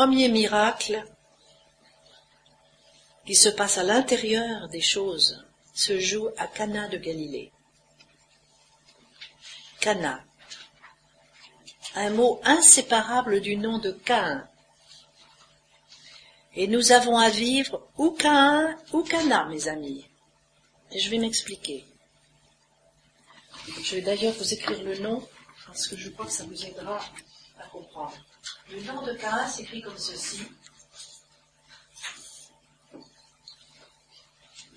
premier miracle qui se passe à l'intérieur des choses se joue à Cana de Galilée. Cana, un mot inséparable du nom de Cain. Et nous avons à vivre ou Cain ou Cana, mes amis. Et je vais m'expliquer. Je vais d'ailleurs vous écrire le nom, parce que je crois que ça vous aidera à comprendre. Le nom de Cain s'écrit comme ceci.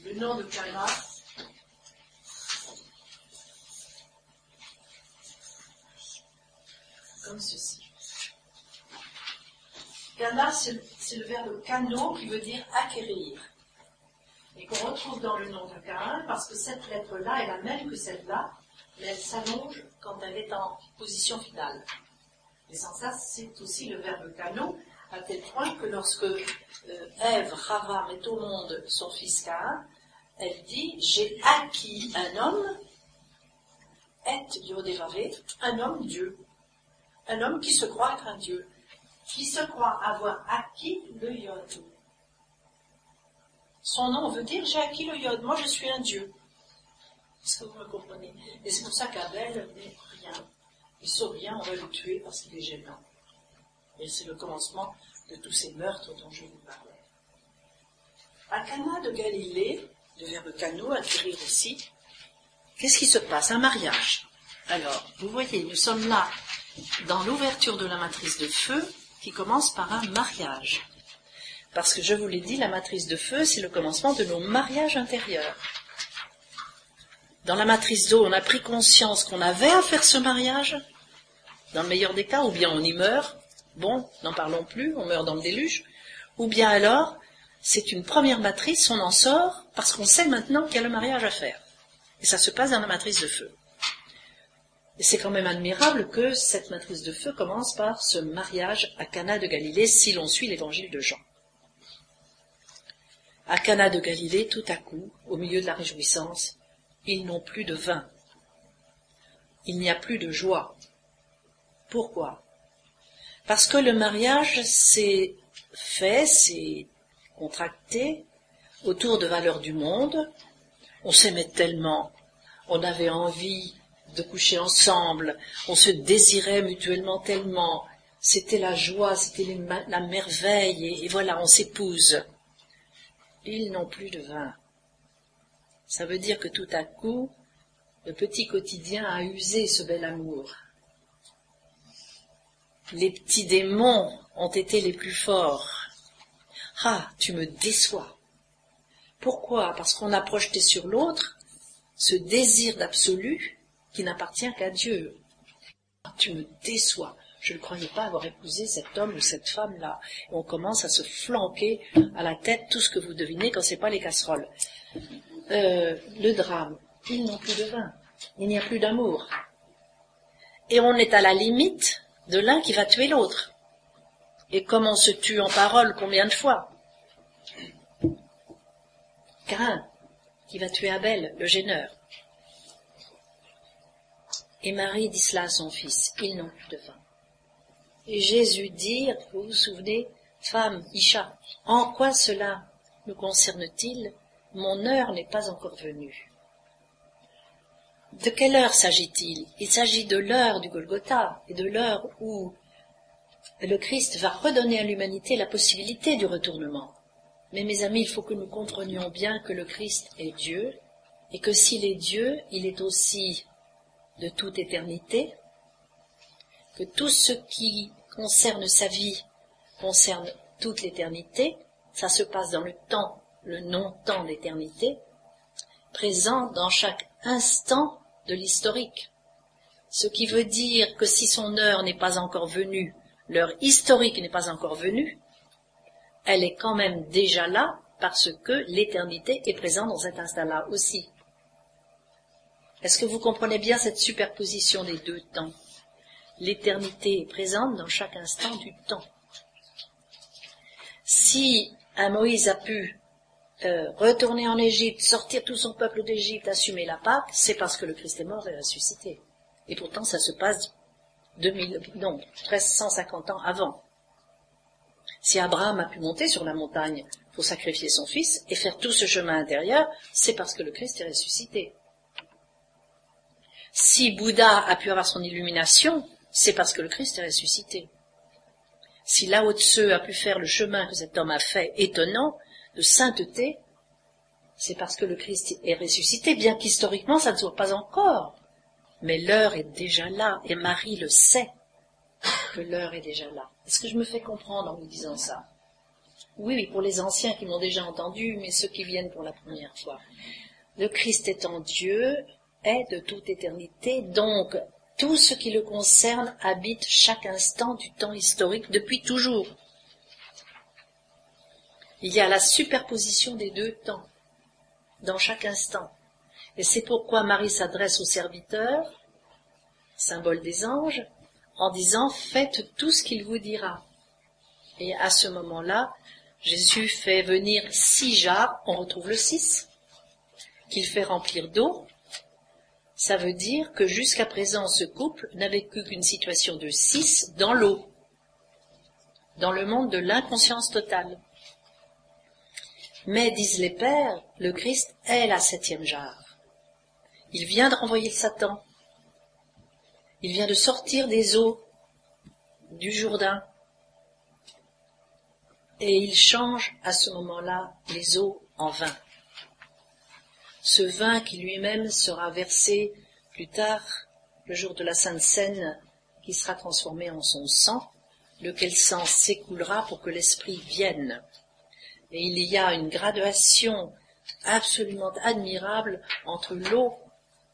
Le nom de Cana comme ceci. Cana, c'est le verbe cano qui veut dire acquérir. Et qu'on retrouve dans le nom de Cain parce que cette lettre-là est la même que celle-là, mais elle s'allonge quand elle est en position finale. Et sans ça, c'est aussi le verbe cano, à tel point que lorsque euh, Ève, Rava met au monde son fils Cain, elle dit J'ai acquis un homme, et Yodevave, un homme Dieu. Un homme qui se croit être un Dieu, qui se croit avoir acquis le Yod. Son nom veut dire J'ai acquis le Yod, moi je suis un Dieu. Est-ce que vous me comprenez? Et c'est pour ça qu'Abel n'est rien. Il rien, on va le tuer parce qu'il est gênant. Et c'est le commencement de tous ces meurtres dont je vous parlais. À Cana de Galilée, le verbe cano, acquérir aussi, qu'est-ce qui se passe? Un mariage. Alors, vous voyez, nous sommes là dans l'ouverture de la matrice de feu qui commence par un mariage. Parce que je vous l'ai dit, la matrice de feu, c'est le commencement de nos mariages intérieurs. Dans la matrice d'eau, on a pris conscience qu'on avait à faire ce mariage, dans le meilleur des cas, ou bien on y meurt, bon, n'en parlons plus, on meurt dans le déluge, ou bien alors, c'est une première matrice, on en sort, parce qu'on sait maintenant qu'il y a le mariage à faire. Et ça se passe dans la matrice de feu. Et c'est quand même admirable que cette matrice de feu commence par ce mariage à Cana de Galilée, si l'on suit l'évangile de Jean. À Cana de Galilée, tout à coup, au milieu de la réjouissance, ils n'ont plus de vin. Il n'y a plus de joie. Pourquoi? Parce que le mariage s'est fait, s'est contracté autour de valeurs du monde. On s'aimait tellement, on avait envie de coucher ensemble, on se désirait mutuellement tellement, c'était la joie, c'était la merveille, et, et voilà, on s'épouse. Ils n'ont plus de vin. Ça veut dire que tout à coup, le petit quotidien a usé ce bel amour. Les petits démons ont été les plus forts. Ah, tu me déçois. Pourquoi? Parce qu'on a projeté sur l'autre ce désir d'absolu qui n'appartient qu'à Dieu. Ah, tu me déçois. Je ne croyais pas avoir épousé cet homme ou cette femme-là. On commence à se flanquer à la tête tout ce que vous devinez quand c'est pas les casseroles. Euh, le drame, ils n'ont plus de vin. Il n'y a plus d'amour. Et on est à la limite de l'un qui va tuer l'autre. Et comme on se tue en parole combien de fois Cain, qui va tuer Abel, le gêneur. Et Marie dit cela à son fils, ils n'ont plus de vin. Et Jésus dit, vous vous souvenez, femme, Isha, en quoi cela nous concerne-t-il? Mon heure n'est pas encore venue. De quelle heure s'agit-il? Il s'agit de l'heure du Golgotha et de l'heure où le Christ va redonner à l'humanité la possibilité du retournement. Mais mes amis, il faut que nous comprenions bien que le Christ est Dieu et que s'il est Dieu, il est aussi de toute éternité, que tout ce qui concerne sa vie concerne toute l'éternité, ça se passe dans le temps, le non-temps d'éternité, présent dans chaque instant de l'historique. Ce qui veut dire que si son heure n'est pas encore venue, l'heure historique n'est pas encore venue, elle est quand même déjà là parce que l'éternité est présente dans cet instant-là aussi. Est-ce que vous comprenez bien cette superposition des deux temps? L'éternité est présente dans chaque instant du temps. Si un Moïse a pu euh, retourner en Égypte, sortir tout son peuple d'Égypte, assumer la Pâque, c'est parce que le Christ est mort et ressuscité. Et pourtant, ça se passe 2000, non, 1350 ans avant. Si Abraham a pu monter sur la montagne pour sacrifier son fils et faire tout ce chemin intérieur, c'est parce que le Christ est ressuscité. Si Bouddha a pu avoir son illumination, c'est parce que le Christ est ressuscité. Si Lao Tse a pu faire le chemin que cet homme a fait étonnant, de sainteté, c'est parce que le Christ est ressuscité, bien qu'historiquement ça ne soit pas encore. Mais l'heure est déjà là, et Marie le sait que l'heure est déjà là. Est-ce que je me fais comprendre en vous disant ça? Oui, oui, pour les anciens qui m'ont déjà entendu, mais ceux qui viennent pour la première fois. Le Christ étant Dieu est de toute éternité, donc tout ce qui le concerne habite chaque instant du temps historique depuis toujours. Il y a la superposition des deux temps dans chaque instant. Et c'est pourquoi Marie s'adresse aux serviteurs, symbole des anges, en disant faites tout ce qu'il vous dira. Et à ce moment-là, Jésus fait venir six jarres, on retrouve le six, qu'il fait remplir d'eau. Ça veut dire que jusqu'à présent, ce couple n'avait qu'une situation de six dans l'eau, dans le monde de l'inconscience totale. Mais, disent les pères, le Christ est la septième jarre. Il vient de renvoyer le Satan. Il vient de sortir des eaux du Jourdain. Et il change à ce moment-là les eaux en vin. Ce vin qui lui-même sera versé plus tard, le jour de la Sainte Seine, qui sera transformé en son sang, lequel sang s'écoulera pour que l'Esprit vienne. Et il y a une graduation absolument admirable entre l'eau,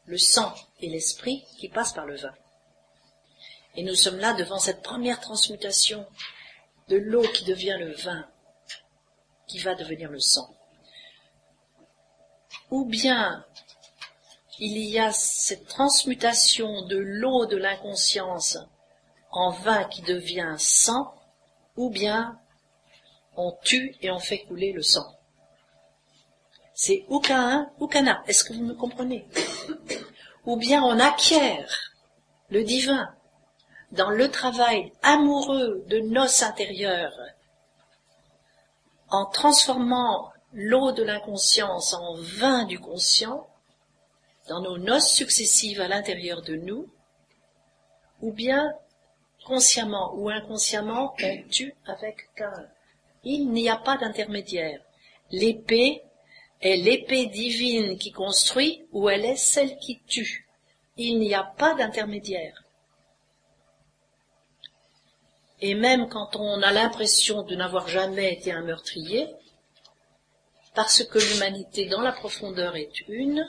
le sang et l'esprit qui passe par le vin. Et nous sommes là devant cette première transmutation de l'eau qui devient le vin, qui va devenir le sang. Ou bien il y a cette transmutation de l'eau de l'inconscience en vin qui devient sang, ou bien on tue et on fait couler le sang. C'est ou qu'un ou qu'un Est-ce que vous me comprenez? Ou bien on acquiert le divin dans le travail amoureux de noces intérieures en transformant l'eau de l'inconscience en vin du conscient dans nos noces successives à l'intérieur de nous, ou bien consciemment ou inconsciemment on tue avec Cain. Il n'y a pas d'intermédiaire. L'épée est l'épée divine qui construit ou elle est celle qui tue. Il n'y a pas d'intermédiaire. Et même quand on a l'impression de n'avoir jamais été un meurtrier, parce que l'humanité dans la profondeur est une,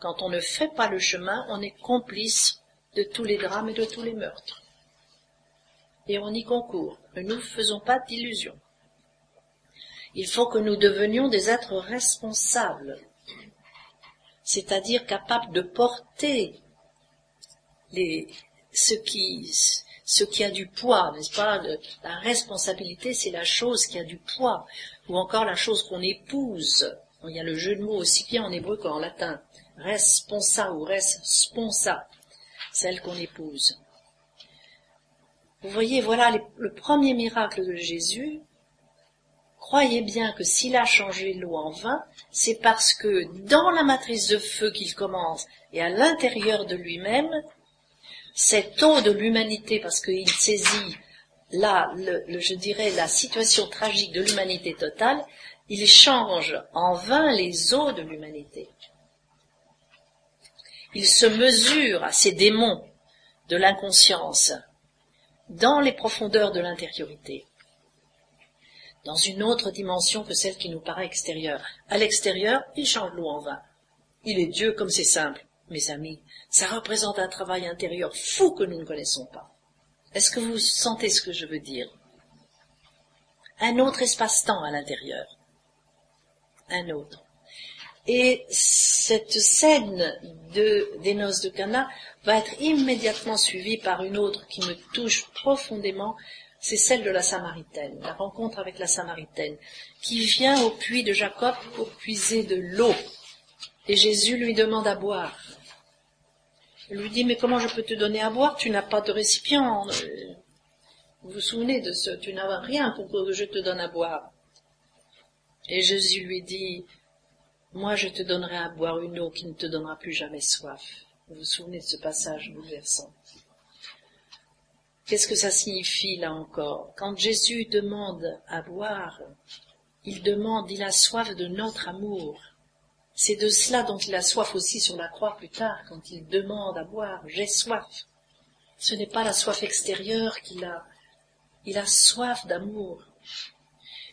quand on ne fait pas le chemin, on est complice de tous les drames et de tous les meurtres. Et on y concourt. Ne nous faisons pas d'illusions. Il faut que nous devenions des êtres responsables, c'est-à-dire capables de porter les, ce qui, ce qui a du poids, n'est-ce pas? La responsabilité, c'est la chose qui a du poids, ou encore la chose qu'on épouse. Il y a le jeu de mots aussi bien en hébreu qu'en latin. Responsa ou responsa, celle qu'on épouse. Vous voyez, voilà le premier miracle de Jésus, croyez bien que s'il a changé l'eau en vin, c'est parce que dans la matrice de feu qu'il commence et à l'intérieur de lui-même, cette eau de l'humanité, parce qu'il saisit là, je dirais, la situation tragique de l'humanité totale, il change en vin les eaux de l'humanité. Il se mesure à ces démons de l'inconscience dans les profondeurs de l'intériorité dans une autre dimension que celle qui nous paraît extérieure. À l'extérieur, il change l'eau en vin. Il est Dieu comme c'est simple. Mes amis, ça représente un travail intérieur fou que nous ne connaissons pas. Est-ce que vous sentez ce que je veux dire? Un autre espace-temps à l'intérieur. Un autre. Et cette scène de, des noces de Cana va être immédiatement suivie par une autre qui me touche profondément, c'est celle de la Samaritaine, la rencontre avec la Samaritaine, qui vient au puits de Jacob pour puiser de l'eau. Et Jésus lui demande à boire. Il lui dit, mais comment je peux te donner à boire? Tu n'as pas de récipient. Vous vous souvenez de ce Tu n'as rien pour que je te donne à boire. Et Jésus lui dit, Moi je te donnerai à boire une eau qui ne te donnera plus jamais soif. Vous vous souvenez de ce passage bouleversant. Qu'est-ce que ça signifie là encore? Quand Jésus demande à boire, il demande, il a soif de notre amour. C'est de cela dont il a soif aussi sur la croix plus tard, quand il demande à boire, j'ai soif. Ce n'est pas la soif extérieure qu'il a, il a soif d'amour.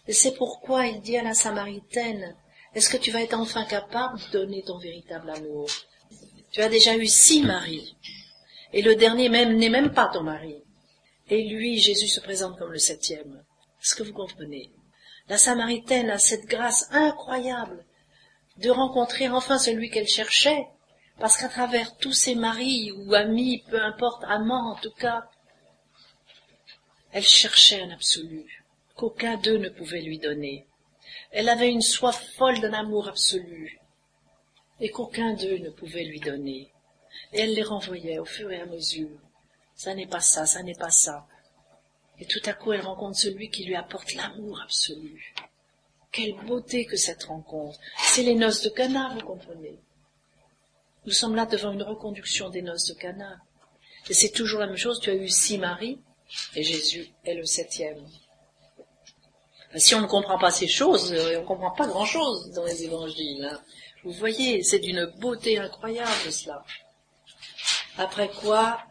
Et c'est pourquoi il dit à la Samaritaine, est-ce que tu vas être enfin capable de donner ton véritable amour? Tu as déjà eu six maris, et le dernier même n'est même pas ton mari. Et lui, Jésus se présente comme le septième. Est-ce que vous comprenez? La Samaritaine a cette grâce incroyable de rencontrer enfin celui qu'elle cherchait, parce qu'à travers tous ses maris ou amis, peu importe, amants en tout cas, elle cherchait un absolu qu'aucun d'eux ne pouvait lui donner. Elle avait une soif folle d'un amour absolu et qu'aucun d'eux ne pouvait lui donner. Et elle les renvoyait au fur et à mesure ça n'est pas ça, ça n'est pas ça. Et tout à coup, elle rencontre celui qui lui apporte l'amour absolu. Quelle beauté que cette rencontre. C'est les noces de Cana, vous comprenez. Nous sommes là devant une reconduction des noces de Cana. Et c'est toujours la même chose. Tu as eu six maris, et Jésus est le septième. Si on ne comprend pas ces choses, euh, on ne comprend pas grand-chose dans les évangiles. Hein. Vous voyez, c'est d'une beauté incroyable cela. Après quoi,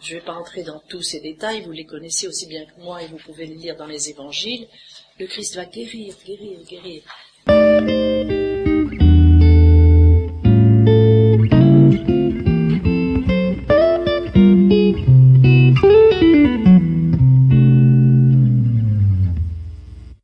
je ne vais pas entrer dans tous ces détails, vous les connaissez aussi bien que moi et vous pouvez les lire dans les évangiles. Le Christ va guérir, guérir, guérir.